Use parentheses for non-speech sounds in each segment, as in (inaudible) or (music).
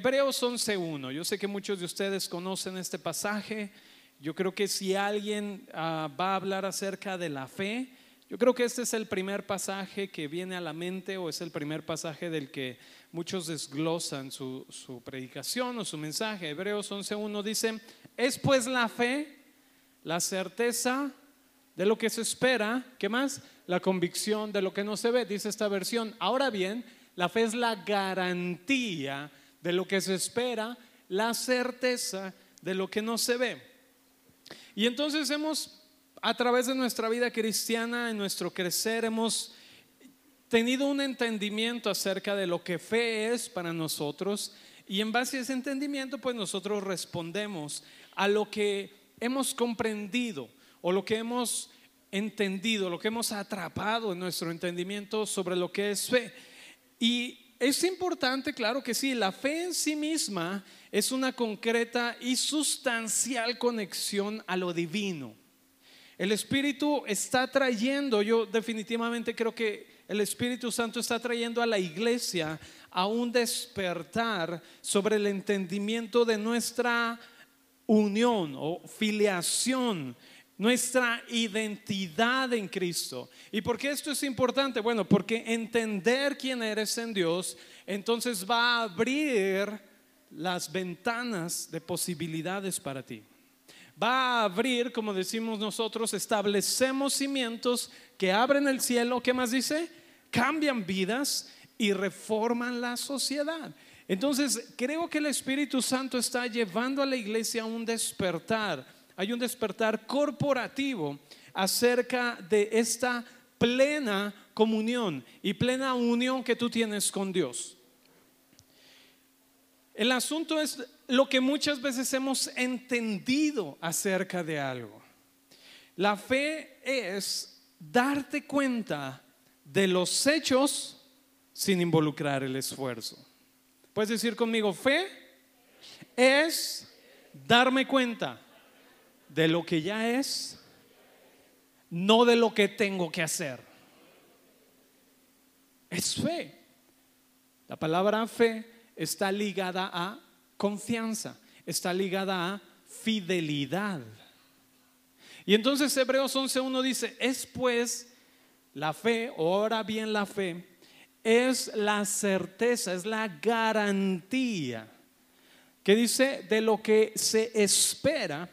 Hebreos 11.1. Yo sé que muchos de ustedes conocen este pasaje. Yo creo que si alguien ah, va a hablar acerca de la fe, yo creo que este es el primer pasaje que viene a la mente o es el primer pasaje del que muchos desglosan su, su predicación o su mensaje. Hebreos 11.1 dice, es pues la fe, la certeza de lo que se espera, ¿qué más? La convicción de lo que no se ve, dice esta versión. Ahora bien, la fe es la garantía de lo que se espera, la certeza de lo que no se ve. Y entonces hemos, a través de nuestra vida cristiana, en nuestro crecer, hemos tenido un entendimiento acerca de lo que fe es para nosotros y en base a ese entendimiento, pues nosotros respondemos a lo que hemos comprendido o lo que hemos entendido, lo que hemos atrapado en nuestro entendimiento sobre lo que es fe. Y es importante, claro que sí, la fe en sí misma es una concreta y sustancial conexión a lo divino. El Espíritu está trayendo, yo definitivamente creo que el Espíritu Santo está trayendo a la iglesia a un despertar sobre el entendimiento de nuestra unión o filiación nuestra identidad en Cristo. ¿Y por qué esto es importante? Bueno, porque entender quién eres en Dios, entonces va a abrir las ventanas de posibilidades para ti. Va a abrir, como decimos nosotros, establecemos cimientos que abren el cielo, ¿qué más dice? Cambian vidas y reforman la sociedad. Entonces, creo que el Espíritu Santo está llevando a la iglesia a un despertar hay un despertar corporativo acerca de esta plena comunión y plena unión que tú tienes con Dios. El asunto es lo que muchas veces hemos entendido acerca de algo. La fe es darte cuenta de los hechos sin involucrar el esfuerzo. Puedes decir conmigo, fe es darme cuenta de lo que ya es, no de lo que tengo que hacer. Es fe. La palabra fe está ligada a confianza, está ligada a fidelidad. Y entonces Hebreos 11.1 dice, es pues la fe, o ahora bien la fe, es la certeza, es la garantía que dice de lo que se espera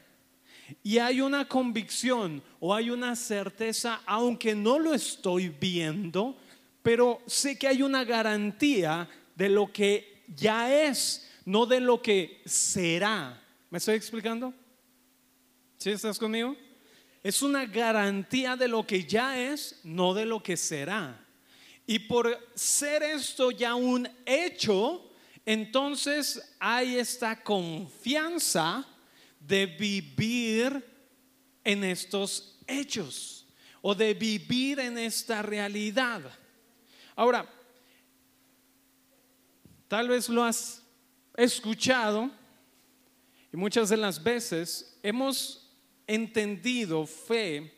y hay una convicción o hay una certeza, aunque no lo estoy viendo, pero sé que hay una garantía de lo que ya es, no de lo que será. ¿Me estoy explicando? ¿Sí estás conmigo? Es una garantía de lo que ya es, no de lo que será. Y por ser esto ya un hecho, entonces hay esta confianza de vivir en estos hechos o de vivir en esta realidad. Ahora, tal vez lo has escuchado y muchas de las veces hemos entendido fe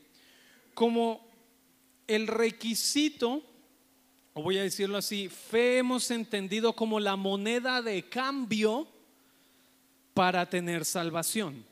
como el requisito, o voy a decirlo así, fe hemos entendido como la moneda de cambio para tener salvación.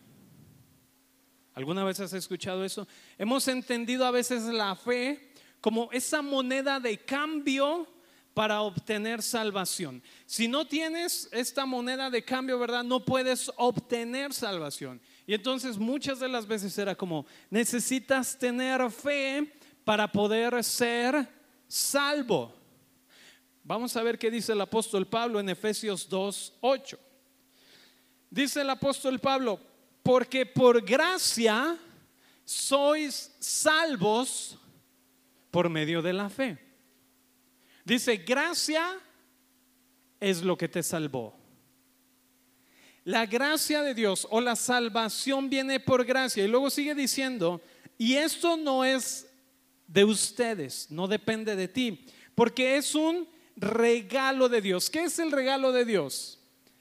¿Alguna vez has escuchado eso? Hemos entendido a veces la fe como esa moneda de cambio para obtener salvación. Si no tienes esta moneda de cambio, ¿verdad? No puedes obtener salvación. Y entonces muchas de las veces era como, necesitas tener fe para poder ser salvo. Vamos a ver qué dice el apóstol Pablo en Efesios 2, 8. Dice el apóstol Pablo, porque por gracia sois salvos por medio de la fe. Dice, gracia es lo que te salvó. La gracia de Dios o la salvación viene por gracia. Y luego sigue diciendo, y esto no es de ustedes, no depende de ti, porque es un regalo de Dios. ¿Qué es el regalo de Dios?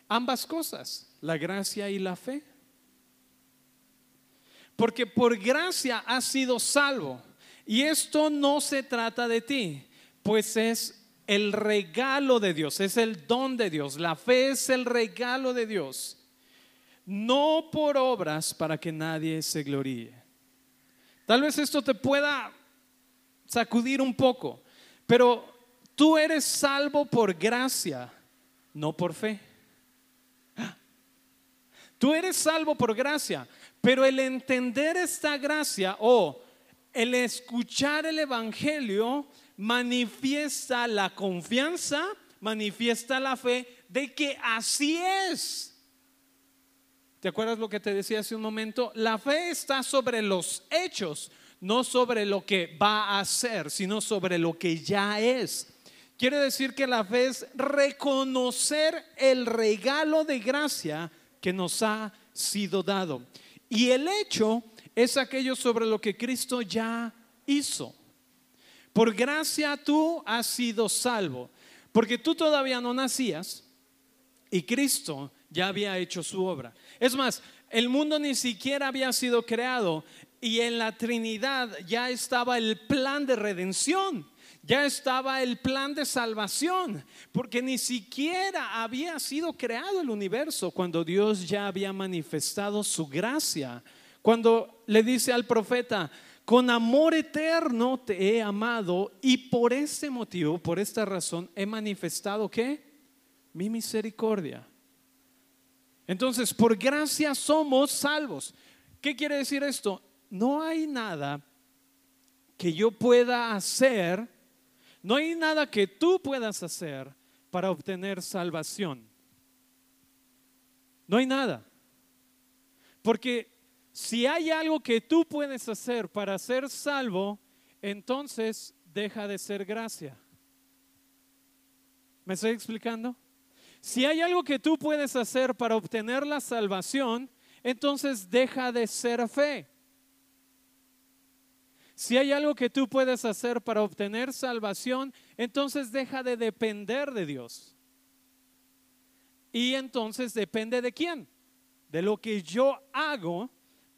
Ambas cosas la gracia y la fe. Porque por gracia has sido salvo. Y esto no se trata de ti, pues es el regalo de Dios, es el don de Dios. La fe es el regalo de Dios. No por obras para que nadie se gloríe. Tal vez esto te pueda sacudir un poco, pero tú eres salvo por gracia, no por fe. Tú eres salvo por gracia, pero el entender esta gracia o el escuchar el Evangelio manifiesta la confianza, manifiesta la fe de que así es. ¿Te acuerdas lo que te decía hace un momento? La fe está sobre los hechos, no sobre lo que va a ser, sino sobre lo que ya es. Quiere decir que la fe es reconocer el regalo de gracia que nos ha sido dado. Y el hecho es aquello sobre lo que Cristo ya hizo. Por gracia tú has sido salvo, porque tú todavía no nacías y Cristo ya había hecho su obra. Es más, el mundo ni siquiera había sido creado y en la Trinidad ya estaba el plan de redención ya estaba el plan de salvación, porque ni siquiera había sido creado el universo cuando Dios ya había manifestado su gracia. Cuando le dice al profeta, con amor eterno te he amado y por este motivo, por esta razón, he manifestado que mi misericordia. Entonces, por gracia somos salvos. ¿Qué quiere decir esto? No hay nada que yo pueda hacer no hay nada que tú puedas hacer para obtener salvación. No hay nada. Porque si hay algo que tú puedes hacer para ser salvo, entonces deja de ser gracia. ¿Me estoy explicando? Si hay algo que tú puedes hacer para obtener la salvación, entonces deja de ser fe. Si hay algo que tú puedes hacer para obtener salvación, entonces deja de depender de Dios. Y entonces depende de quién? De lo que yo hago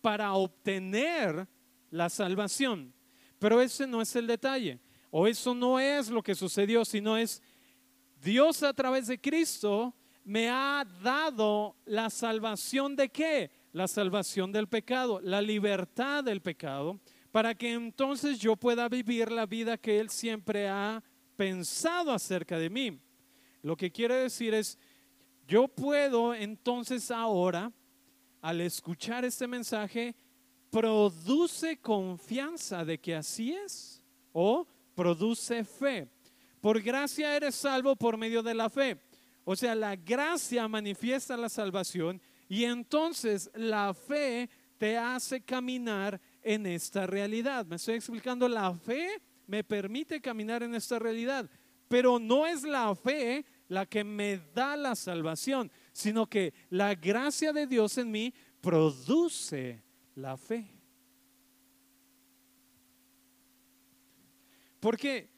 para obtener la salvación. Pero ese no es el detalle. O eso no es lo que sucedió, sino es Dios a través de Cristo me ha dado la salvación de qué? La salvación del pecado, la libertad del pecado para que entonces yo pueda vivir la vida que Él siempre ha pensado acerca de mí. Lo que quiere decir es, yo puedo entonces ahora, al escuchar este mensaje, produce confianza de que así es o produce fe. Por gracia eres salvo por medio de la fe. O sea, la gracia manifiesta la salvación y entonces la fe te hace caminar en esta realidad. Me estoy explicando, la fe me permite caminar en esta realidad, pero no es la fe la que me da la salvación, sino que la gracia de Dios en mí produce la fe. Porque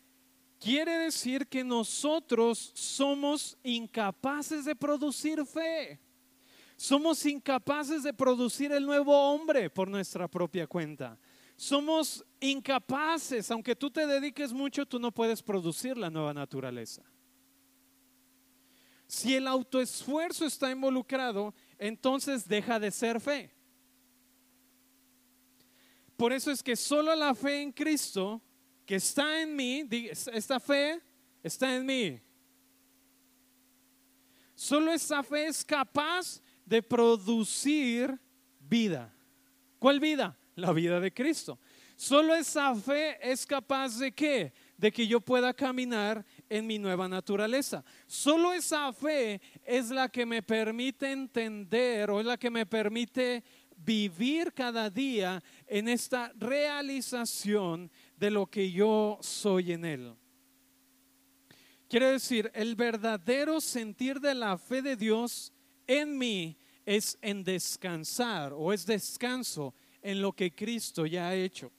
quiere decir que nosotros somos incapaces de producir fe. Somos incapaces de producir el nuevo hombre por nuestra propia cuenta. Somos incapaces, aunque tú te dediques mucho, tú no puedes producir la nueva naturaleza. Si el autoesfuerzo está involucrado, entonces deja de ser fe. Por eso es que solo la fe en Cristo, que está en mí, esta fe está en mí. Solo esa fe es capaz de producir vida. ¿Cuál vida? La vida de Cristo. Solo esa fe es capaz de qué? De que yo pueda caminar en mi nueva naturaleza. Solo esa fe es la que me permite entender o es la que me permite vivir cada día en esta realización de lo que yo soy en Él. Quiere decir, el verdadero sentir de la fe de Dios en mí es en descansar o es descanso en lo que Cristo ya ha hecho.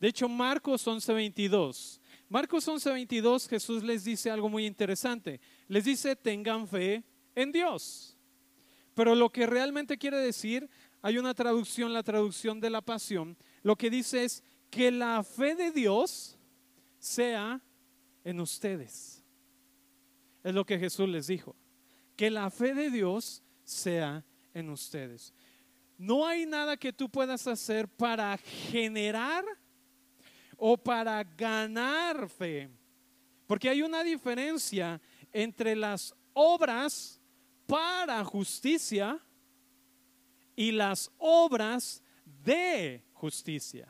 De hecho, Marcos 11:22. Marcos 11:22 Jesús les dice algo muy interesante. Les dice, tengan fe en Dios. Pero lo que realmente quiere decir, hay una traducción, la traducción de la pasión, lo que dice es que la fe de Dios sea en ustedes. Es lo que Jesús les dijo. Que la fe de Dios sea en ustedes. No hay nada que tú puedas hacer para generar o para ganar fe. Porque hay una diferencia entre las obras para justicia y las obras de justicia.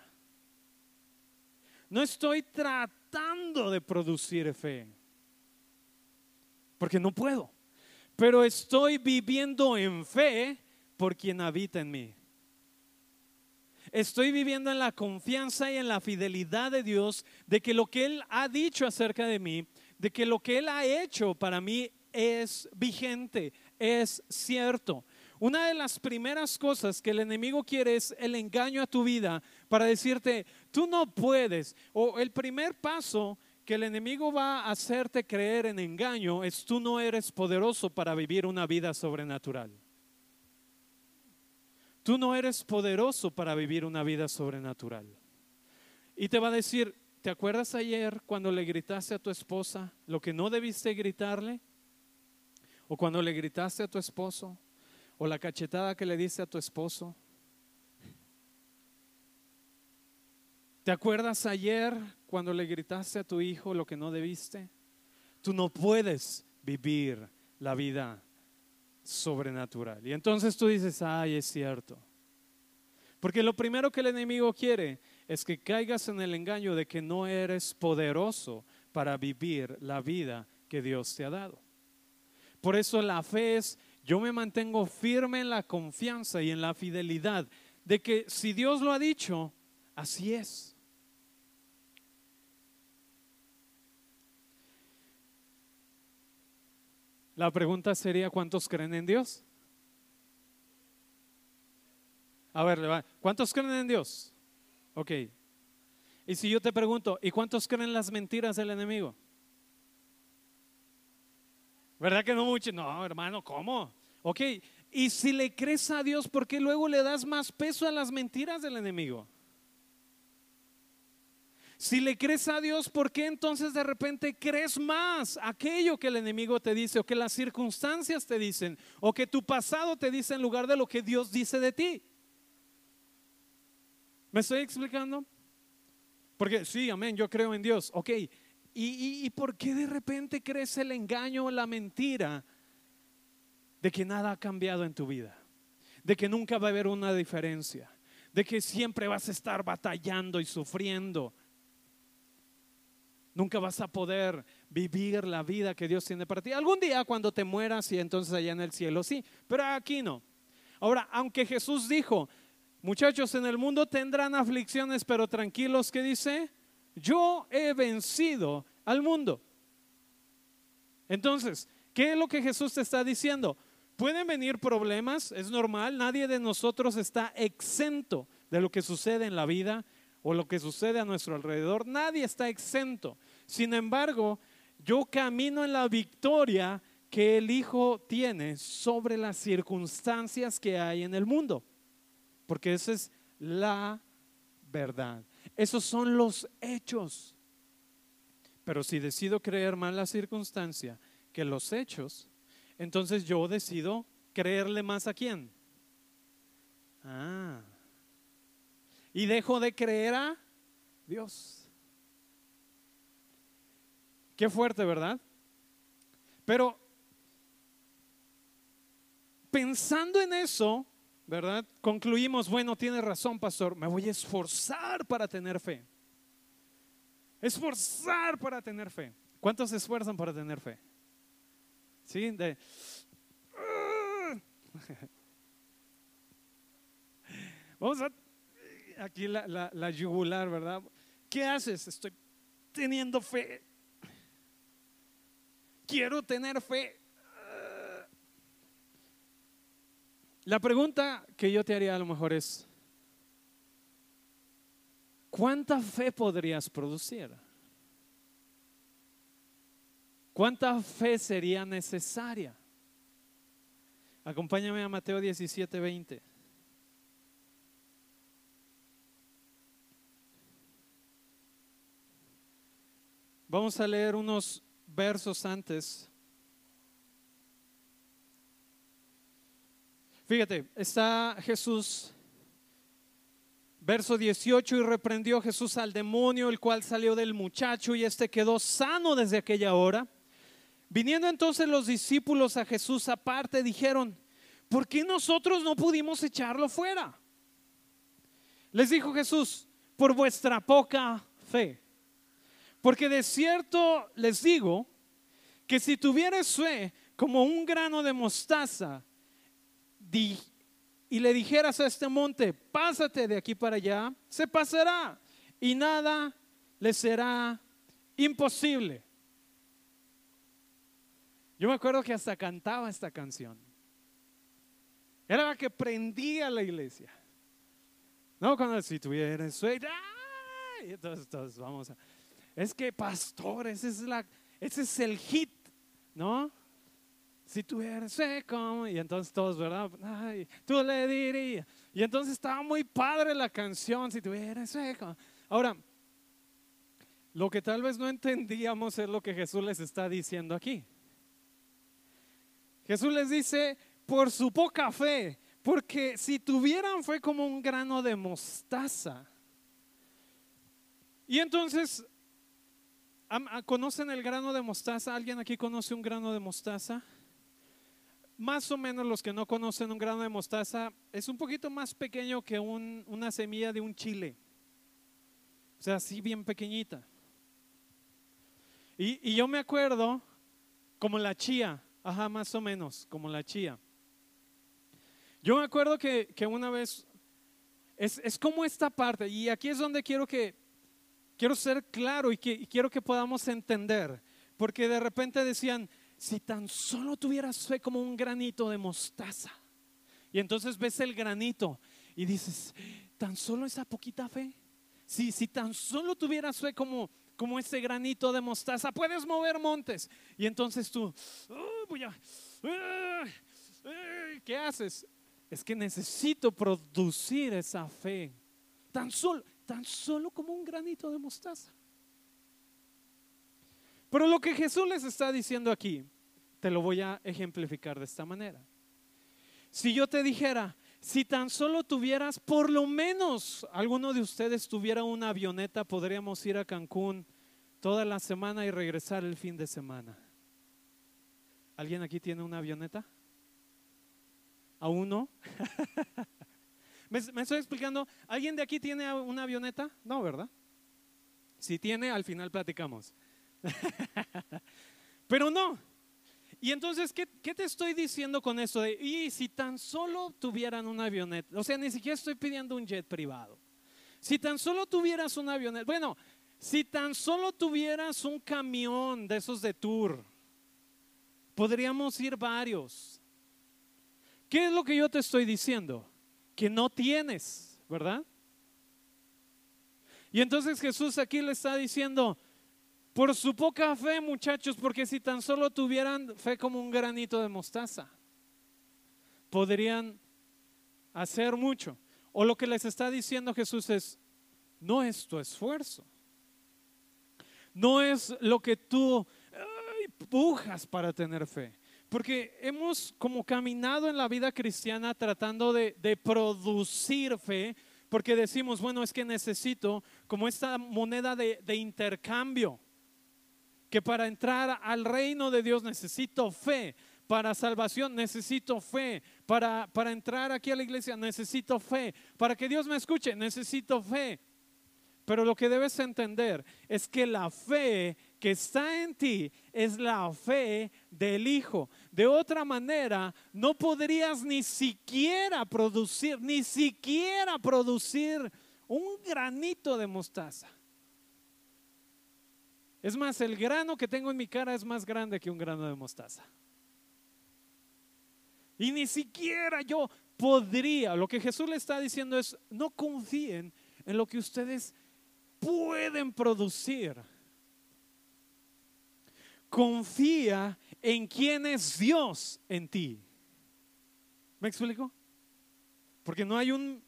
No estoy tratando de producir fe, porque no puedo, pero estoy viviendo en fe por quien habita en mí. Estoy viviendo en la confianza y en la fidelidad de Dios de que lo que Él ha dicho acerca de mí, de que lo que Él ha hecho para mí es vigente, es cierto. Una de las primeras cosas que el enemigo quiere es el engaño a tu vida para decirte, tú no puedes. O el primer paso que el enemigo va a hacerte creer en engaño es tú no eres poderoso para vivir una vida sobrenatural. Tú no eres poderoso para vivir una vida sobrenatural. Y te va a decir, ¿te acuerdas ayer cuando le gritaste a tu esposa lo que no debiste gritarle? ¿O cuando le gritaste a tu esposo? ¿O la cachetada que le diste a tu esposo? ¿Te acuerdas ayer cuando le gritaste a tu hijo lo que no debiste? Tú no puedes vivir la vida sobrenatural. Y entonces tú dices, ay, es cierto. Porque lo primero que el enemigo quiere es que caigas en el engaño de que no eres poderoso para vivir la vida que Dios te ha dado. Por eso la fe es, yo me mantengo firme en la confianza y en la fidelidad de que si Dios lo ha dicho, así es. La pregunta sería, ¿cuántos creen en Dios? A ver, ¿cuántos creen en Dios? Ok. Y si yo te pregunto, ¿y cuántos creen las mentiras del enemigo? ¿Verdad que no mucho? No, hermano, ¿cómo? Ok. Y si le crees a Dios, ¿por qué luego le das más peso a las mentiras del enemigo? Si le crees a Dios, ¿por qué entonces de repente crees más aquello que el enemigo te dice o que las circunstancias te dicen o que tu pasado te dice en lugar de lo que Dios dice de ti? ¿Me estoy explicando? Porque sí, amén, yo creo en Dios, ok. ¿Y, y, por qué de repente crees el engaño o la mentira de que nada ha cambiado en tu vida? De que nunca va a haber una diferencia, de que siempre vas a estar batallando y sufriendo Nunca vas a poder vivir la vida que Dios tiene para ti. Algún día cuando te mueras y entonces allá en el cielo, sí, pero aquí no. Ahora, aunque Jesús dijo, muchachos, en el mundo tendrán aflicciones, pero tranquilos, ¿qué dice? Yo he vencido al mundo. Entonces, ¿qué es lo que Jesús te está diciendo? Pueden venir problemas, es normal, nadie de nosotros está exento de lo que sucede en la vida o lo que sucede a nuestro alrededor, nadie está exento. Sin embargo, yo camino en la victoria que el Hijo tiene sobre las circunstancias que hay en el mundo. Porque esa es la verdad. Esos son los hechos. Pero si decido creer más la circunstancia que los hechos, entonces yo decido creerle más a quién. Ah. Y dejo de creer a Dios. Qué fuerte, ¿verdad? Pero pensando en eso, ¿verdad? Concluimos, bueno, tiene razón, pastor, me voy a esforzar para tener fe. Esforzar para tener fe. ¿Cuántos se esfuerzan para tener fe? ¿Sí? (laughs) Vamos a... Aquí la, la, la yugular, ¿verdad? ¿Qué haces? Estoy teniendo fe quiero tener fe. La pregunta que yo te haría a lo mejor es, ¿cuánta fe podrías producir? ¿Cuánta fe sería necesaria? Acompáñame a Mateo 17, 20. Vamos a leer unos versos antes. Fíjate, está Jesús, verso 18, y reprendió Jesús al demonio, el cual salió del muchacho, y éste quedó sano desde aquella hora. Viniendo entonces los discípulos a Jesús aparte, dijeron, ¿por qué nosotros no pudimos echarlo fuera? Les dijo Jesús, por vuestra poca fe. Porque de cierto les digo que si tuvieres fe como un grano de mostaza y le dijeras a este monte, pásate de aquí para allá, se pasará y nada le será imposible. Yo me acuerdo que hasta cantaba esta canción. Era la que prendía la iglesia. No, cuando si tuvieras sueño, entonces, vamos a. Es que, pastor, ese es, es el hit, ¿no? Si tuvieras seco, y entonces todos, ¿verdad? Tú le dirías. Y entonces estaba muy padre la canción, si tuvieras seco. Ahora, lo que tal vez no entendíamos es lo que Jesús les está diciendo aquí. Jesús les dice, por su poca fe, porque si tuvieran fe como un grano de mostaza. Y entonces, ¿conocen el grano de mostaza? ¿Alguien aquí conoce un grano de mostaza? Más o menos los que no conocen un grano de mostaza, es un poquito más pequeño que una semilla de un chile. O sea, así bien pequeñita. Y, y yo me acuerdo como la chía. Ajá, más o menos, como la chía. Yo me acuerdo que, una vez, es, como esta parte, y aquí es donde quiero que, quiero ser claro y, que, quiero que podamos entender, porque de repente decían, si tan solo tuvieras fe como un granito de mostaza, y entonces ves el granito y dices, tan solo esa poquita fe, si, si tan solo tuvieras fe como, como ese granito de mostaza, puedes mover montes. Y entonces tú, ¿qué haces? Es que necesito producir esa fe, tan solo, tan solo como un granito de mostaza. Pero lo que Jesús les está diciendo aquí, te lo voy a ejemplificar de esta manera. Si yo te dijera, si tan solo tuvieras, por lo menos alguno de ustedes tuviera una avioneta, podríamos ir a Cancún toda la semana y regresar el fin de semana. ¿Alguien aquí tiene una avioneta? ¿Aún no? (laughs) ¿Me, estoy explicando? ¿Alguien de aquí tiene una avioneta? No, ¿verdad? Si tiene, al final platicamos. (laughs) Pero no. Y entonces, ¿qué, te estoy diciendo con eso? De, y si tan solo tuvieran una avioneta, o sea, ni siquiera estoy pidiendo un jet privado. Si tan solo tuvieras una avioneta, bueno, si tan solo tuvieras un camión de esos de tour, podríamos ir varios. ¿Qué es lo que yo te estoy diciendo? Que no tienes, ¿verdad? Y entonces Jesús aquí le está diciendo, por su poca fe muchachos, porque si tan solo tuvieran fe como un granito de mostaza, podrían hacer mucho. O lo que les está diciendo Jesús es, no es tu esfuerzo, no es lo que tú pujas para tener fe. Porque hemos como caminado en la vida cristiana tratando de, producir fe, porque decimos, bueno, es que necesito como esta moneda de, intercambio, que para entrar al reino de Dios necesito fe, para salvación necesito fe, para, para entrar aquí a la iglesia necesito fe, para que Dios me escuche necesito fe. Pero lo que debes entender es que la fe que está en ti es la fe del Hijo. De otra manera, no podrías ni siquiera producir, ni siquiera producir un granito de mostaza. Es más, el grano que tengo en mi cara es más grande que un grano de mostaza. Y ni siquiera yo podría, lo que Jesús le está diciendo es, no confíen en lo que ustedes pueden producir confía en quién es Dios en ti. ¿Me explico? Porque no hay un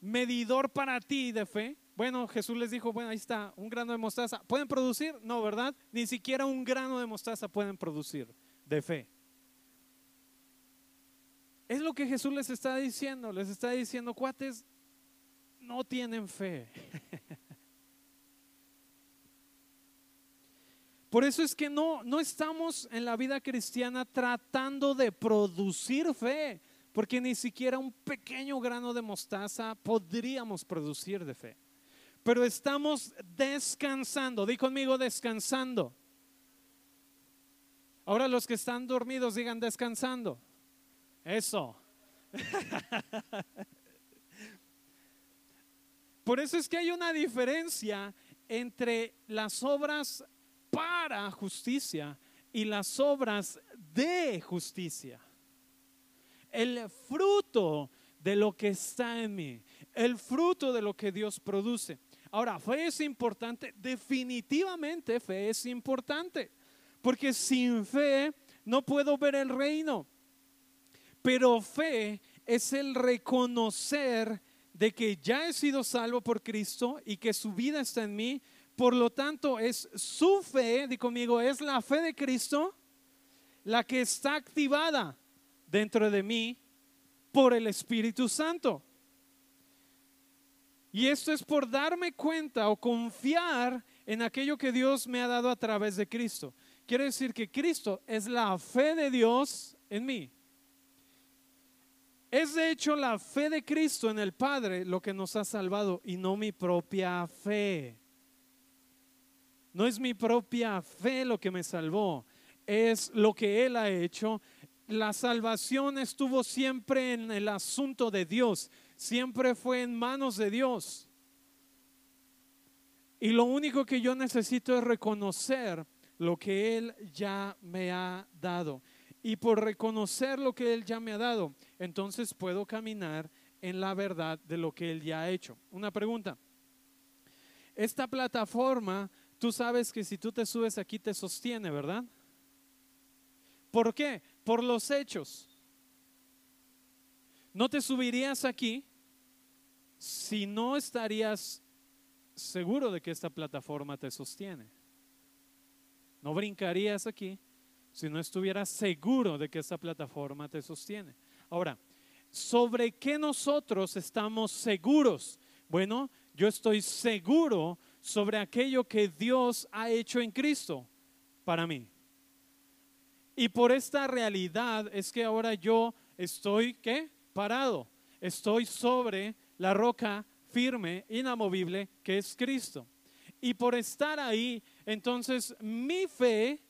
medidor para ti de fe. Bueno, Jesús les dijo, bueno, ahí está, un grano de mostaza. ¿Pueden producir? No, ¿verdad? Ni siquiera un grano de mostaza pueden producir de fe. Es lo que Jesús les está diciendo. Les está diciendo, cuates, no tienen fe. Por eso es que no, no estamos en la vida cristiana tratando de producir fe, porque ni siquiera un pequeño grano de mostaza podríamos producir de fe. Pero estamos descansando, di conmigo descansando. Ahora los que están dormidos digan descansando. Eso. (laughs) Por eso es que hay una diferencia entre las obras para justicia y las obras de justicia. El fruto de lo que está en mí, el fruto de lo que Dios produce. Ahora, fe es importante, definitivamente fe es importante, porque sin fe no puedo ver el reino. Pero fe es el reconocer de que ya he sido salvo por Cristo y que su vida está en mí por lo tanto, es su fe, di conmigo, es la fe de Cristo la que está activada dentro de mí por el Espíritu Santo. Y esto es por darme cuenta o confiar en aquello que Dios me ha dado a través de Cristo. Quiere decir que Cristo es la fe de Dios en mí. Es de hecho la fe de Cristo en el Padre lo que nos ha salvado y no mi propia fe. No es mi propia fe lo que me salvó, es lo que Él ha hecho. La salvación estuvo siempre en el asunto de Dios, siempre fue en manos de Dios. Y lo único que yo necesito es reconocer lo que Él ya me ha dado. Y por reconocer lo que Él ya me ha dado, entonces puedo caminar en la verdad de lo que Él ya ha hecho. Una pregunta. Esta plataforma Tú sabes que si tú te subes aquí te sostiene, ¿verdad? ¿Por qué? Por los hechos. No te subirías aquí si no estarías seguro de que esta plataforma te sostiene. No brincarías aquí si no estuvieras seguro de que esta plataforma te sostiene. Ahora, ¿sobre qué nosotros estamos seguros? Bueno, yo estoy seguro sobre aquello que Dios ha hecho en Cristo para mí. Y por esta realidad es que ahora yo estoy, ¿qué? Parado. Estoy sobre la roca firme, inamovible, que es Cristo. Y por estar ahí, entonces mi fe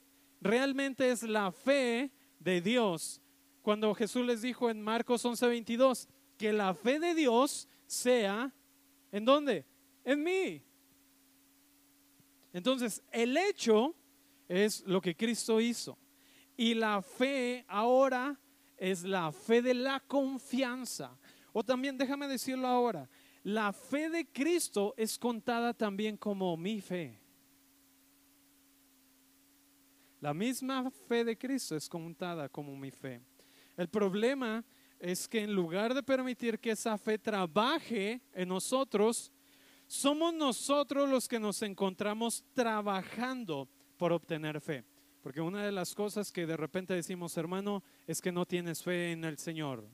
realmente es la fe de Dios. Cuando Jesús les dijo en Marcos 11:22, que la fe de Dios sea, ¿en dónde? En mí. Entonces, el hecho es lo que Cristo hizo. Y la fe ahora es la fe de la confianza. O también, déjame decirlo ahora, la fe de Cristo es contada también como mi fe. La misma fe de Cristo es contada como mi fe. El problema es que en lugar de permitir que esa fe trabaje en nosotros, somos nosotros los que nos encontramos trabajando por obtener fe. Porque una de las cosas que de repente decimos, hermano, es que no tienes fe en el Señor.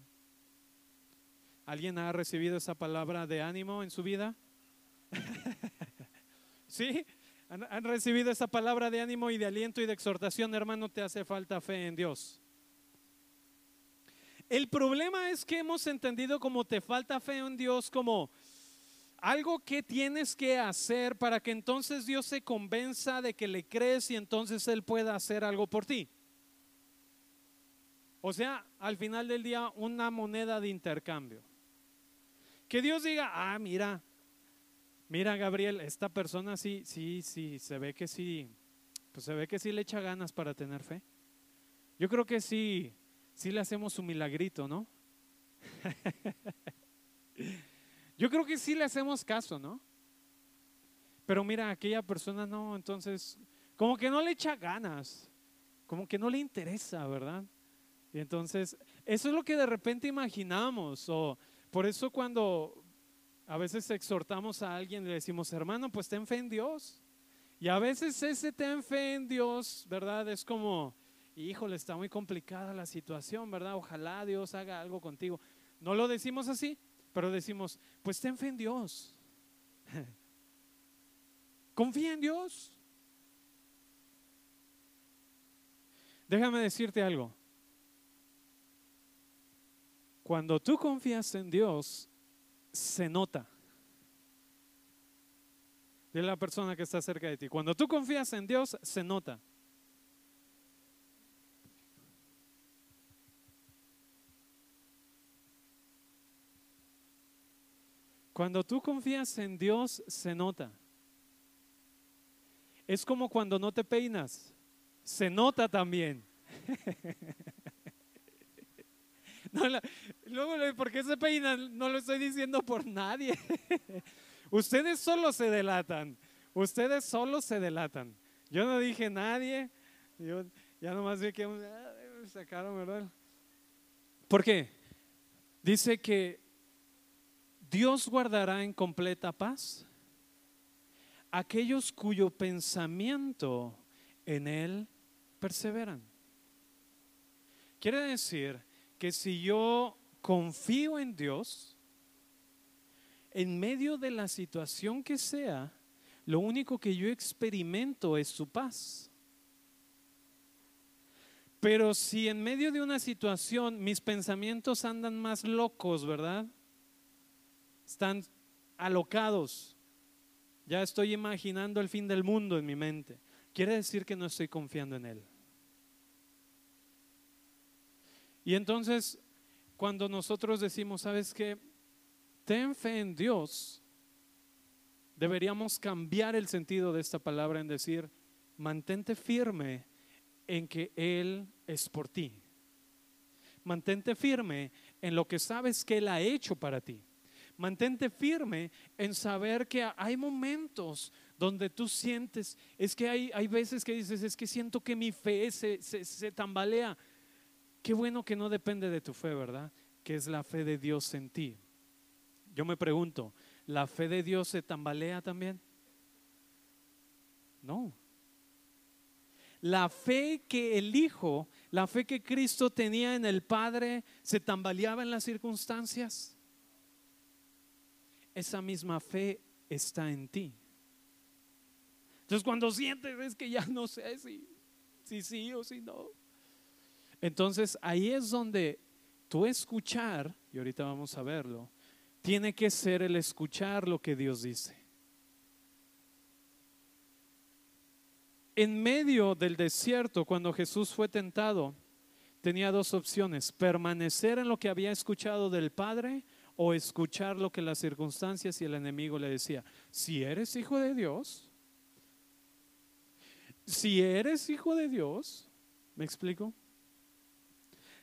¿Alguien ha recibido esa palabra de ánimo en su vida? (laughs) ¿Sí? ¿Han, ¿Han, recibido esa palabra de ánimo y de aliento y de exhortación, hermano, te hace falta fe en Dios? El problema es que hemos entendido como te falta fe en Dios como algo que tienes que hacer para que entonces Dios se convenza de que le crees y entonces Él pueda hacer algo por ti. O sea, al final del día, una moneda de intercambio. Que Dios diga, ah, mira, mira Gabriel, esta persona sí, sí, sí, se ve que sí, pues se ve que sí le echa ganas para tener fe. Yo creo que sí, sí le hacemos un milagrito, ¿no? (laughs) Yo creo que sí le hacemos caso, ¿no? Pero mira, aquella persona no, entonces, como que no le echa ganas, como que no le interesa, ¿verdad? Y entonces, eso es lo que de repente imaginamos, o por eso cuando a veces exhortamos a alguien le decimos, hermano, pues ten fe en Dios. Y a veces ese ten fe en Dios, ¿verdad? Es como, híjole, está muy complicada la situación, ¿verdad? Ojalá Dios haga algo contigo. No lo decimos así, pero decimos, pues ten fe en Dios. (laughs) Confía en Dios. Déjame decirte algo. Cuando tú confías en Dios, se nota. De la persona que está cerca de ti. Cuando tú confías en Dios, se nota. Cuando tú confías en Dios, se nota. Es como cuando no te peinas, se nota también. (laughs) luego, ¿por qué se peinan? No lo estoy diciendo por nadie. (laughs) Ustedes solo se delatan. Ustedes solo se delatan. Yo no dije nadie. Yo ya nomás vi que me sacaron, ¿verdad? ¿Por qué? Dice que Dios guardará en completa paz aquellos cuyo pensamiento en Él perseveran. Quiere decir que si yo confío en Dios, en medio de la situación que sea, lo único que yo experimento es su paz. Pero si en medio de una situación mis pensamientos andan más locos, ¿verdad? Están alocados. Ya estoy imaginando el fin del mundo en mi mente. Quiere decir que no estoy confiando en Él. Y entonces, cuando nosotros decimos, ¿sabes qué? Ten fe en Dios, deberíamos cambiar el sentido de esta palabra en decir, mantente firme en que Él es por ti. Mantente firme en lo que sabes que Él ha hecho para ti. Mantente firme en saber que hay momentos donde tú sientes, es que hay, hay veces que dices, es que siento que mi fe se, se tambalea. Qué bueno que no depende de tu fe, ¿verdad? Que es la fe de Dios en ti. Yo me pregunto, ¿la fe de Dios se tambalea también? No. La fe que el Hijo, la fe que Cristo tenía en el Padre, se tambaleaba en las circunstancias esa misma fe está en ti. Entonces cuando sientes es que ya no sé si, si sí o si no. Entonces ahí es donde tú escuchar, y ahorita vamos a verlo, tiene que ser el escuchar lo que Dios dice. En medio del desierto, cuando Jesús fue tentado, tenía dos opciones, permanecer en lo que había escuchado del Padre o escuchar lo que las circunstancias y el enemigo le decía. Si eres hijo de Dios, si eres hijo de Dios, ¿me explico?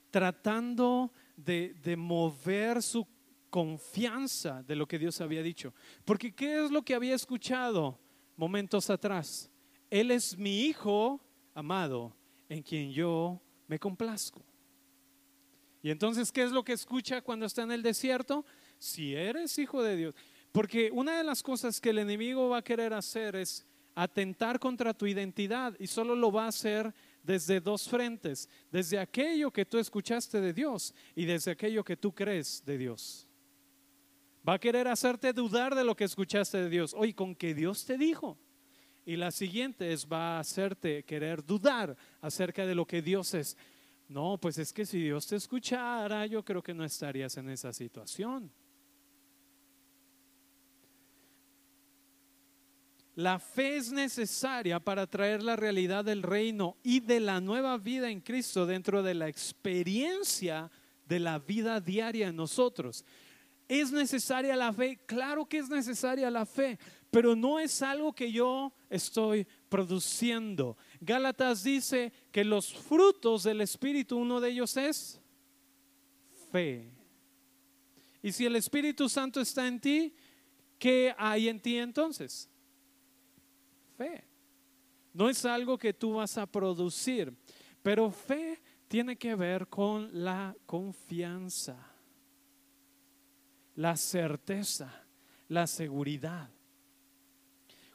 Tratando de, de mover su confianza de lo que Dios había dicho. Porque ¿qué es lo que había escuchado momentos atrás? Él es mi hijo amado en quien yo me complazco. Y entonces, ¿qué es lo que escucha cuando está en el desierto? Si eres hijo de Dios. Porque una de las cosas que el enemigo va a querer hacer es atentar contra tu identidad y solo lo va a hacer desde dos frentes, desde aquello que tú escuchaste de Dios y desde aquello que tú crees de Dios. Va a querer hacerte dudar de lo que escuchaste de Dios. Oye, con que Dios te dijo. Y la siguiente es, va a hacerte querer dudar acerca de lo que Dios es. No, pues es que si Dios te escuchara, yo creo que no estarías en esa situación. La fe es necesaria para traer la realidad del reino y de la nueva vida en Cristo dentro de la experiencia de la vida diaria en nosotros. ¿Es necesaria la fe? Claro que es necesaria la fe, pero no es algo que yo estoy produciendo. Gálatas dice que los frutos del Espíritu, uno de ellos es fe. Y si el Espíritu Santo está en ti, ¿qué hay en ti entonces? Fe. No es algo que tú vas a producir, pero fe tiene que ver con la confianza, la certeza, la seguridad.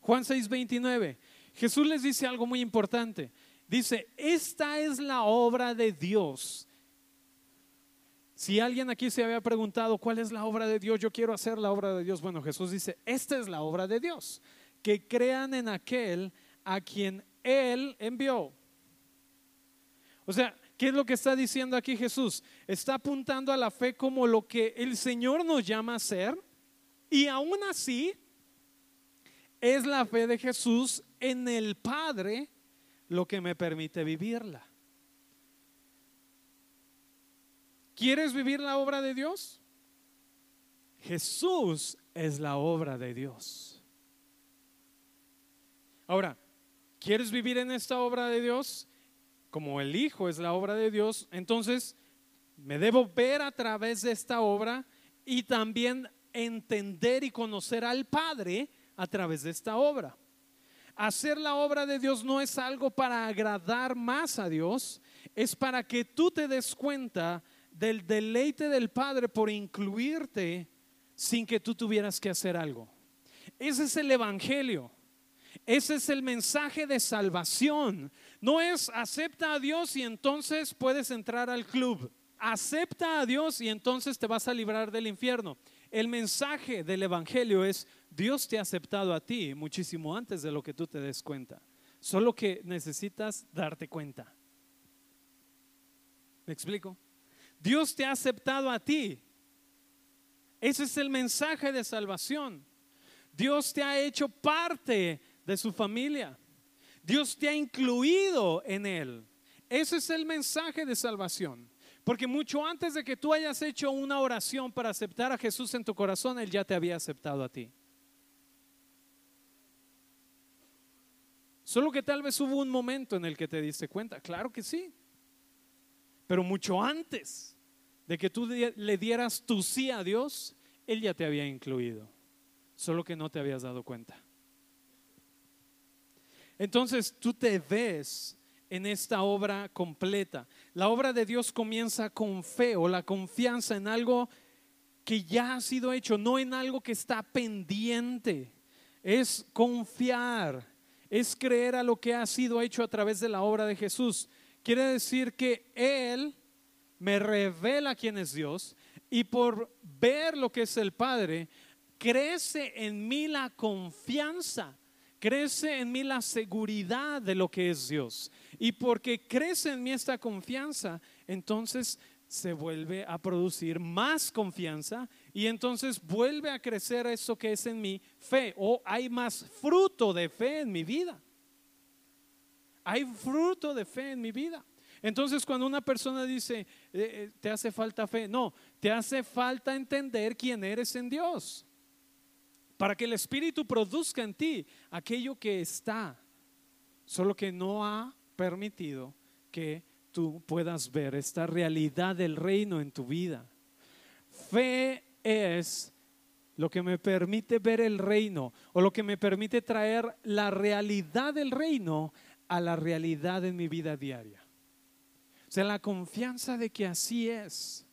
Juan 6:29, Jesús les dice algo muy importante. Dice, esta es la obra de Dios. Si alguien aquí se había preguntado cuál es la obra de Dios, yo quiero hacer la obra de Dios. Bueno, Jesús dice, esta es la obra de Dios, que crean en aquel a quien Él envió. O sea, ¿qué es lo que está diciendo aquí Jesús? Está apuntando a la fe como lo que el Señor nos llama a hacer y aún así es la fe de Jesús en el Padre lo que me permite vivirla. ¿Quieres vivir la obra de Dios? Jesús es la obra de Dios. Ahora, ¿quieres vivir en esta obra de Dios? Como el Hijo es la obra de Dios, entonces me debo ver a través de esta obra y también entender y conocer al Padre a través de esta obra. Hacer la obra de Dios no es algo para agradar más a Dios, es para que tú te des cuenta del deleite del Padre por incluirte sin que tú tuvieras que hacer algo. Ese es el Evangelio. Ese es el mensaje de salvación. No es acepta a Dios y entonces puedes entrar al club. Acepta a Dios y entonces te vas a librar del infierno. El mensaje del Evangelio es Dios te ha aceptado a ti muchísimo antes de lo que tú te des cuenta. Solo que necesitas darte cuenta. ¿Me explico? Dios te ha aceptado a ti. Ese es el mensaje de salvación. Dios te ha hecho parte de su familia. Dios te ha incluido en él. Ese es el mensaje de salvación. Porque mucho antes de que tú hayas hecho una oración para aceptar a Jesús en tu corazón, Él ya te había aceptado a ti. Solo que tal vez hubo un momento en el que te diste cuenta. Claro que sí. Pero mucho antes de que tú le dieras tu sí a Dios, Él ya te había incluido. Solo que no te habías dado cuenta. Entonces tú te ves en esta obra completa. La obra de Dios comienza con fe o la confianza en algo que ya ha sido hecho, no en algo que está pendiente. Es confiar, es creer a lo que ha sido hecho a través de la obra de Jesús. Quiere decir que Él me revela quién es Dios y por ver lo que es el Padre, crece en mí la confianza crece en mí la seguridad de lo que es Dios. Y porque crece en mí esta confianza, entonces se vuelve a producir más confianza y entonces vuelve a crecer eso que es en mí fe o hay más fruto de fe en mi vida. Hay fruto de fe en mi vida. Entonces cuando una persona dice, eh, eh, te hace falta fe, no, te hace falta entender quién eres en Dios para que el Espíritu produzca en ti aquello que está, solo que no ha permitido que tú puedas ver esta realidad del reino en tu vida. Fe es lo que me permite ver el reino o lo que me permite traer la realidad del reino a la realidad en mi vida diaria. O sea, la confianza de que así es.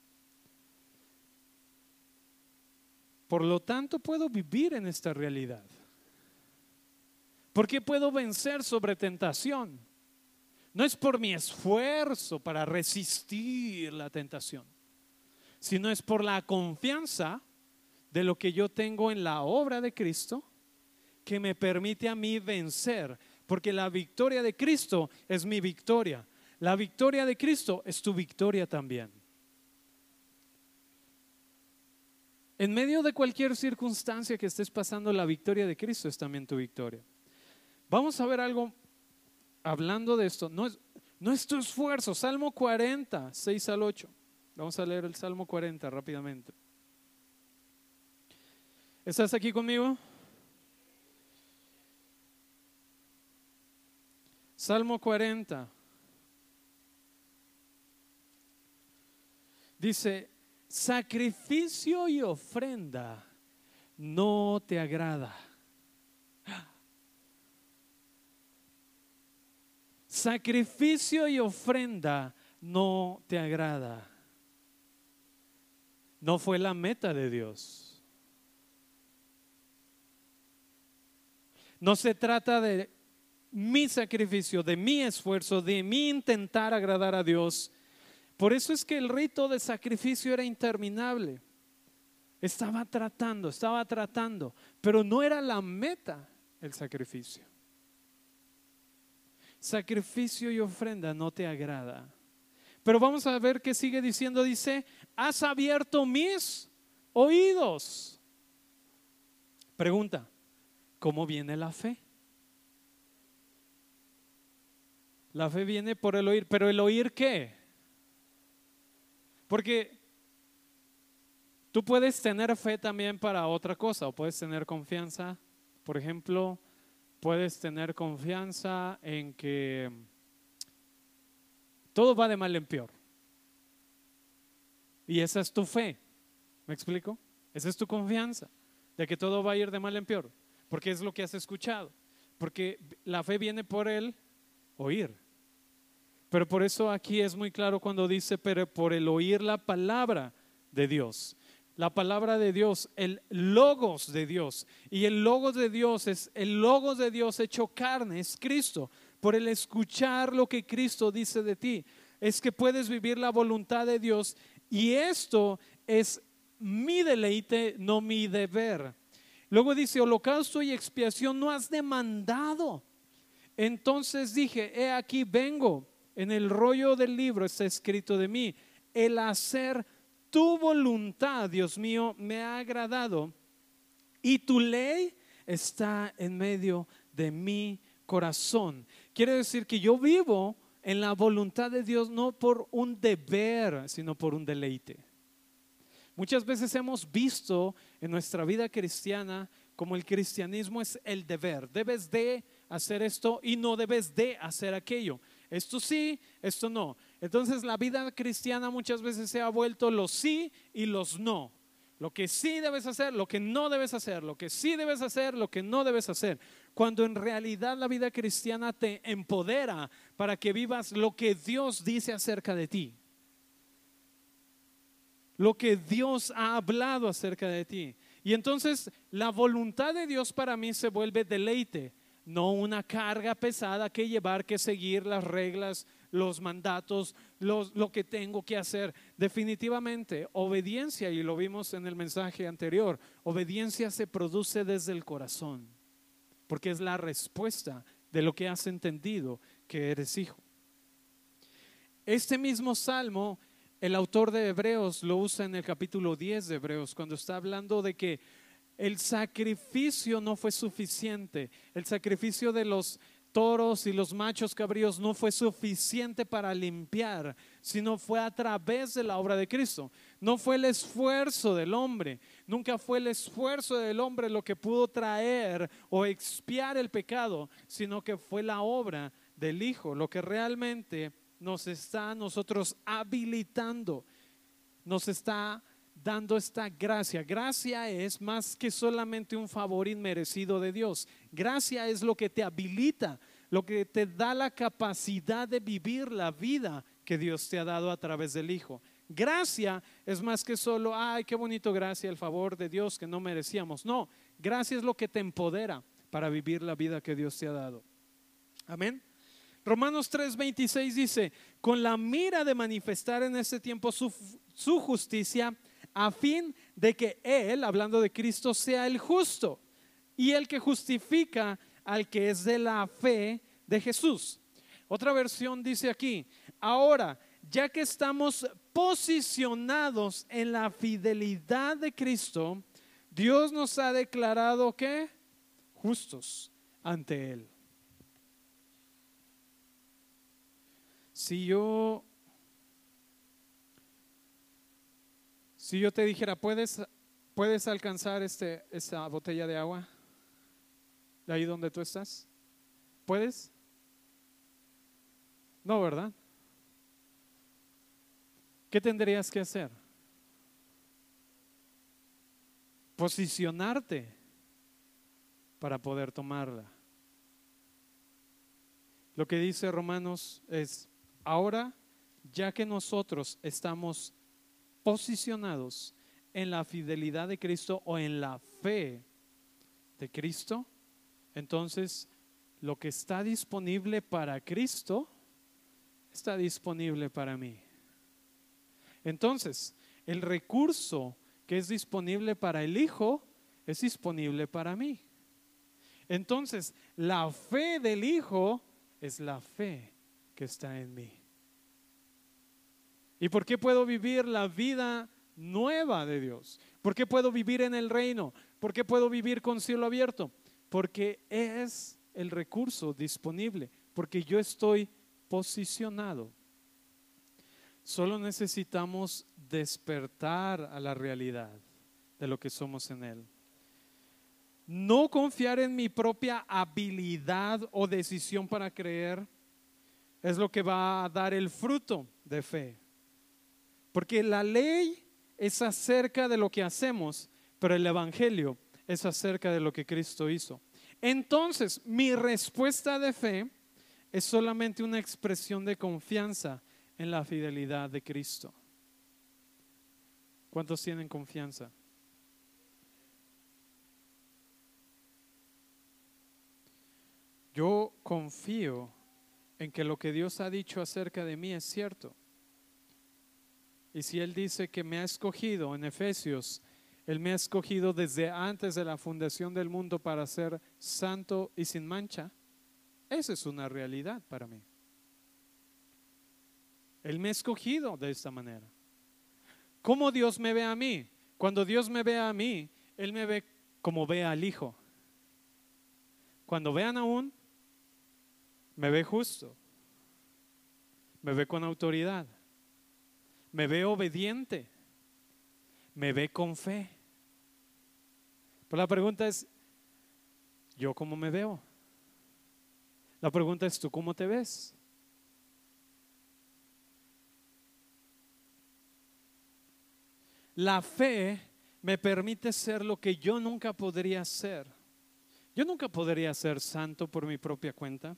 Por lo tanto, puedo vivir en esta realidad. Porque puedo vencer sobre tentación. No es por mi esfuerzo para resistir la tentación, sino es por la confianza de lo que yo tengo en la obra de Cristo que me permite a mí vencer. Porque la victoria de Cristo es mi victoria. La victoria de Cristo es tu victoria también. En medio de cualquier circunstancia que estés pasando, la victoria de Cristo es también tu victoria. Vamos a ver algo hablando de esto. No es, no es tu esfuerzo. Salmo 40, 6 al 8. Vamos a leer el Salmo 40 rápidamente. ¿Estás aquí conmigo? Salmo 40. Dice, sacrificio y ofrenda no te agrada. Sacrificio y ofrenda no te agrada. No fue la meta de Dios. No se trata de mi sacrificio, de mi esfuerzo, de mi intentar agradar a Dios. Por eso es que el rito de sacrificio era interminable. Estaba tratando, estaba tratando, pero no era la meta el sacrificio. Sacrificio y ofrenda no te agrada. Pero vamos a ver qué sigue diciendo. Dice, has abierto mis oídos. Pregunta, ¿cómo viene la fe? La fe viene por el oír, pero el oír qué? Porque tú puedes tener fe también para otra cosa o puedes tener confianza. Por ejemplo, puedes tener confianza en que todo va de mal en peor. Y esa es tu fe. ¿Me explico? Esa es tu confianza de que todo va a ir de mal en peor. Porque es lo que has escuchado. Porque la fe viene por el oír. Pero por eso aquí es muy claro cuando dice, pero por el oír la palabra de Dios. La palabra de Dios, el logos de Dios. Y el logos de Dios es el logos de Dios hecho carne, es Cristo. Por el escuchar lo que Cristo dice de ti, es que puedes vivir la voluntad de Dios. Y esto es mi deleite, no mi deber. Luego dice, holocausto y expiación no has demandado. Entonces dije, he aquí vengo en el rollo del libro está escrito de mí, el hacer tu voluntad, Dios mío, me ha agradado y tu ley está en medio de mi corazón. Quiere decir que yo vivo en la voluntad de Dios no por un deber, sino por un deleite. Muchas veces hemos visto en nuestra vida cristiana como el cristianismo es el deber. Debes de hacer esto y no debes de hacer aquello. Esto sí, esto no. Entonces la vida cristiana muchas veces se ha vuelto los sí y los no. Lo que sí debes hacer, lo que no debes hacer, lo que sí debes hacer, lo que no debes hacer. Cuando en realidad la vida cristiana te empodera para que vivas lo que Dios dice acerca de ti. Lo que Dios ha hablado acerca de ti. Y entonces la voluntad de Dios para mí se vuelve deleite no una carga pesada que llevar, que seguir las reglas, los mandatos, lo que tengo que hacer. Definitivamente, obediencia, y lo vimos en el mensaje anterior, obediencia se produce desde el corazón, porque es la respuesta de lo que has entendido que eres hijo. Este mismo salmo, el autor de Hebreos lo usa en el capítulo 10 de Hebreos, cuando está hablando de que el sacrificio no fue suficiente. El sacrificio de los toros y los machos cabríos no fue suficiente para limpiar, sino fue a través de la obra de Cristo. No fue el esfuerzo del hombre, nunca fue el esfuerzo del hombre lo que pudo traer o expiar el pecado, sino que fue la obra del Hijo, lo que realmente nos está nosotros habilitando, nos está dando esta gracia. Gracia es más que solamente un favor inmerecido de Dios. Gracia es lo que te habilita, lo que te da la capacidad de vivir la vida que Dios te ha dado a través del Hijo. Gracia es más que solo, ay, qué bonito gracia, el favor de Dios que no merecíamos. No, gracia es lo que te empodera para vivir la vida que Dios te ha dado. Amén. Romanos 3:26 dice, con la mira de manifestar en este tiempo su, su justicia, a fin de que Él, hablando de Cristo, sea el justo y el que justifica al que es de la fe de Jesús. Otra versión dice aquí, ahora, ya que estamos posicionados en la fidelidad de Cristo, Dios nos ha declarado que justos ante Él. Si yo Si yo te dijera, ¿puedes, puedes alcanzar este, esta botella de agua? De ahí donde tú estás. ¿Puedes? No, ¿verdad? ¿Qué tendrías que hacer? Posicionarte para poder tomarla. Lo que dice Romanos es, ahora ya que nosotros estamos posicionados en la fidelidad de Cristo o en la fe de Cristo, entonces lo que está disponible para Cristo está disponible para mí. Entonces, el recurso que es disponible para el Hijo es disponible para mí. Entonces, la fe del Hijo es la fe que está en mí. ¿Y por qué puedo vivir la vida nueva de Dios? ¿Por qué puedo vivir en el reino? ¿Por qué puedo vivir con cielo abierto? Porque es el recurso disponible, porque yo estoy posicionado. Solo necesitamos despertar a la realidad de lo que somos en Él. No confiar en mi propia habilidad o decisión para creer es lo que va a dar el fruto de fe. Porque la ley es acerca de lo que hacemos, pero el Evangelio es acerca de lo que Cristo hizo. Entonces, mi respuesta de fe es solamente una expresión de confianza en la fidelidad de Cristo. ¿Cuántos tienen confianza? Yo confío en que lo que Dios ha dicho acerca de mí es cierto. Y si Él dice que me ha escogido en Efesios, Él me ha escogido desde antes de la fundación del mundo para ser santo y sin mancha, esa es una realidad para mí. Él me ha escogido de esta manera. ¿Cómo Dios me ve a mí? Cuando Dios me ve a mí, Él me ve como ve al Hijo. Cuando vean aún, me ve justo, me ve con autoridad, me ve obediente, me ve con fe. Pero la pregunta es, ¿yo cómo me veo? La pregunta es, ¿tú cómo te ves? La fe me permite ser lo que yo nunca podría ser. Yo nunca podría ser santo por mi propia cuenta.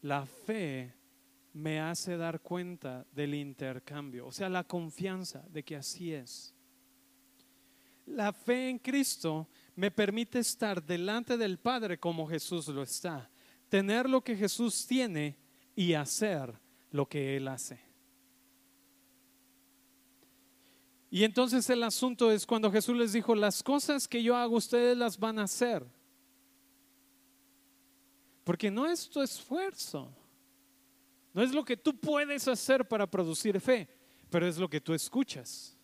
La fe me hace dar cuenta del intercambio, o sea, la confianza de que así es. La fe en Cristo me permite estar delante del Padre como Jesús lo está, tener lo que Jesús tiene y hacer lo que Él hace. Y entonces el asunto es cuando Jesús les dijo, las cosas que yo hago ustedes las van a hacer. Porque no es tu esfuerzo, no es lo que tú puedes hacer para producir fe, pero es lo que tú escuchas.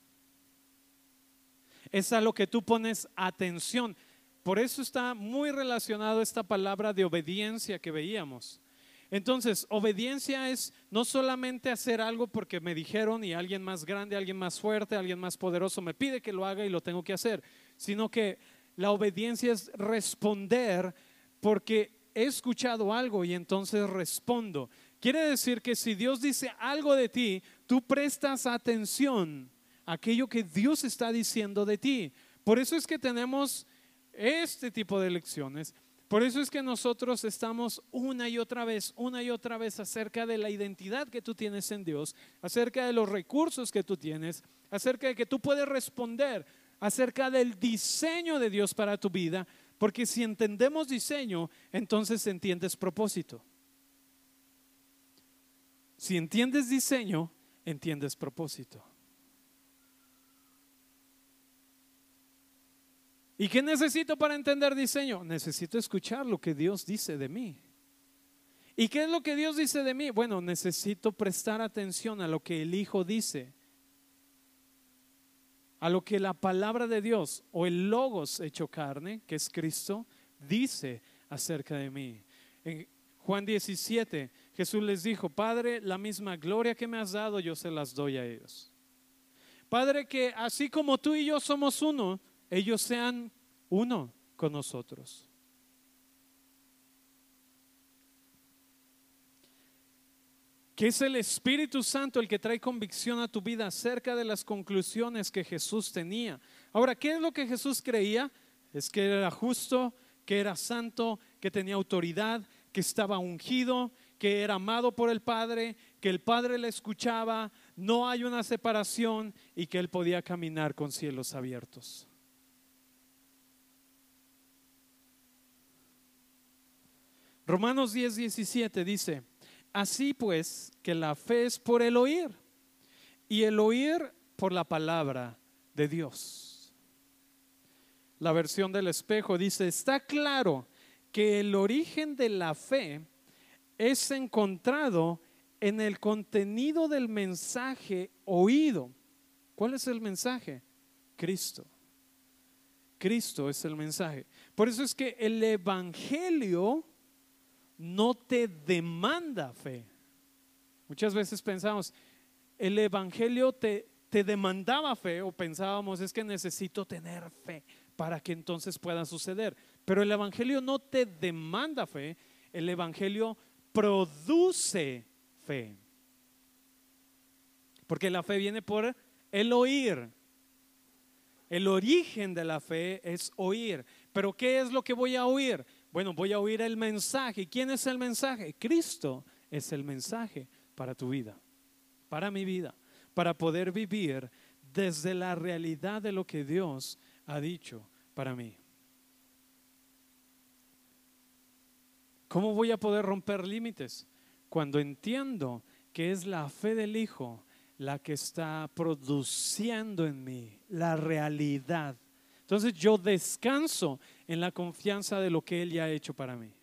Es a lo que tú pones atención. Por eso está muy relacionado esta palabra de obediencia que veíamos. Entonces, obediencia es no solamente hacer algo porque me dijeron y alguien más grande, alguien más fuerte, alguien más poderoso me pide que lo haga y lo tengo que hacer, sino que la obediencia es responder porque he escuchado algo y entonces respondo. Quiere decir que si Dios dice algo de ti, tú prestas atención a aquello que Dios está diciendo de ti. Por eso es que tenemos este tipo de lecciones por eso es que nosotros estamos una y otra vez, una y otra vez acerca de la identidad que tú tienes en Dios, acerca de los recursos que tú tienes, acerca de que tú puedes responder, acerca del diseño de Dios para tu vida, porque si entendemos diseño, entonces entiendes propósito. Si entiendes diseño, entiendes propósito. ¿Y qué necesito para entender diseño? Necesito escuchar lo que Dios dice de mí. ¿Y qué es lo que Dios dice de mí? Bueno, necesito prestar atención a lo que el Hijo dice, a lo que la palabra de Dios o el Logos hecho carne, que es Cristo, dice acerca de mí. En Juan 17, Jesús les dijo, Padre, la misma gloria que me has dado, yo se las doy a ellos. Padre, que así como tú y yo somos uno, ellos sean uno con nosotros. Que es el Espíritu Santo el que trae convicción a tu vida acerca de las conclusiones que Jesús tenía. Ahora, ¿qué es lo que Jesús creía? Es que era justo, que era santo, que tenía autoridad, que estaba ungido, que era amado por el Padre, que el Padre le escuchaba, no hay una separación y que él podía caminar con cielos abiertos. Romanos 10, 17 dice, así pues que la fe es por el oír y el oír por la palabra de Dios. La versión del espejo dice, está claro que el origen de la fe es encontrado en el contenido del mensaje oído. ¿Cuál es el mensaje? Cristo. Cristo es el mensaje. Por eso es que el Evangelio no te demanda fe. Muchas veces pensamos, el Evangelio te, te demandaba fe o pensábamos, es que necesito tener fe para que entonces pueda suceder. Pero el Evangelio no te demanda fe, el Evangelio produce fe. Porque la fe viene por el oír. El origen de la fe es oír. Pero ¿qué es lo que voy a oír? Bueno, voy a oír el mensaje. ¿Quién es el mensaje? Cristo es el mensaje para tu vida, para mi vida, para poder vivir desde la realidad de lo que Dios ha dicho para mí. ¿Cómo voy a poder romper límites? Cuando entiendo que es la fe del Hijo la que está produciendo en mí la realidad. Entonces yo descanso en la confianza de lo que Él ya ha hecho para mí.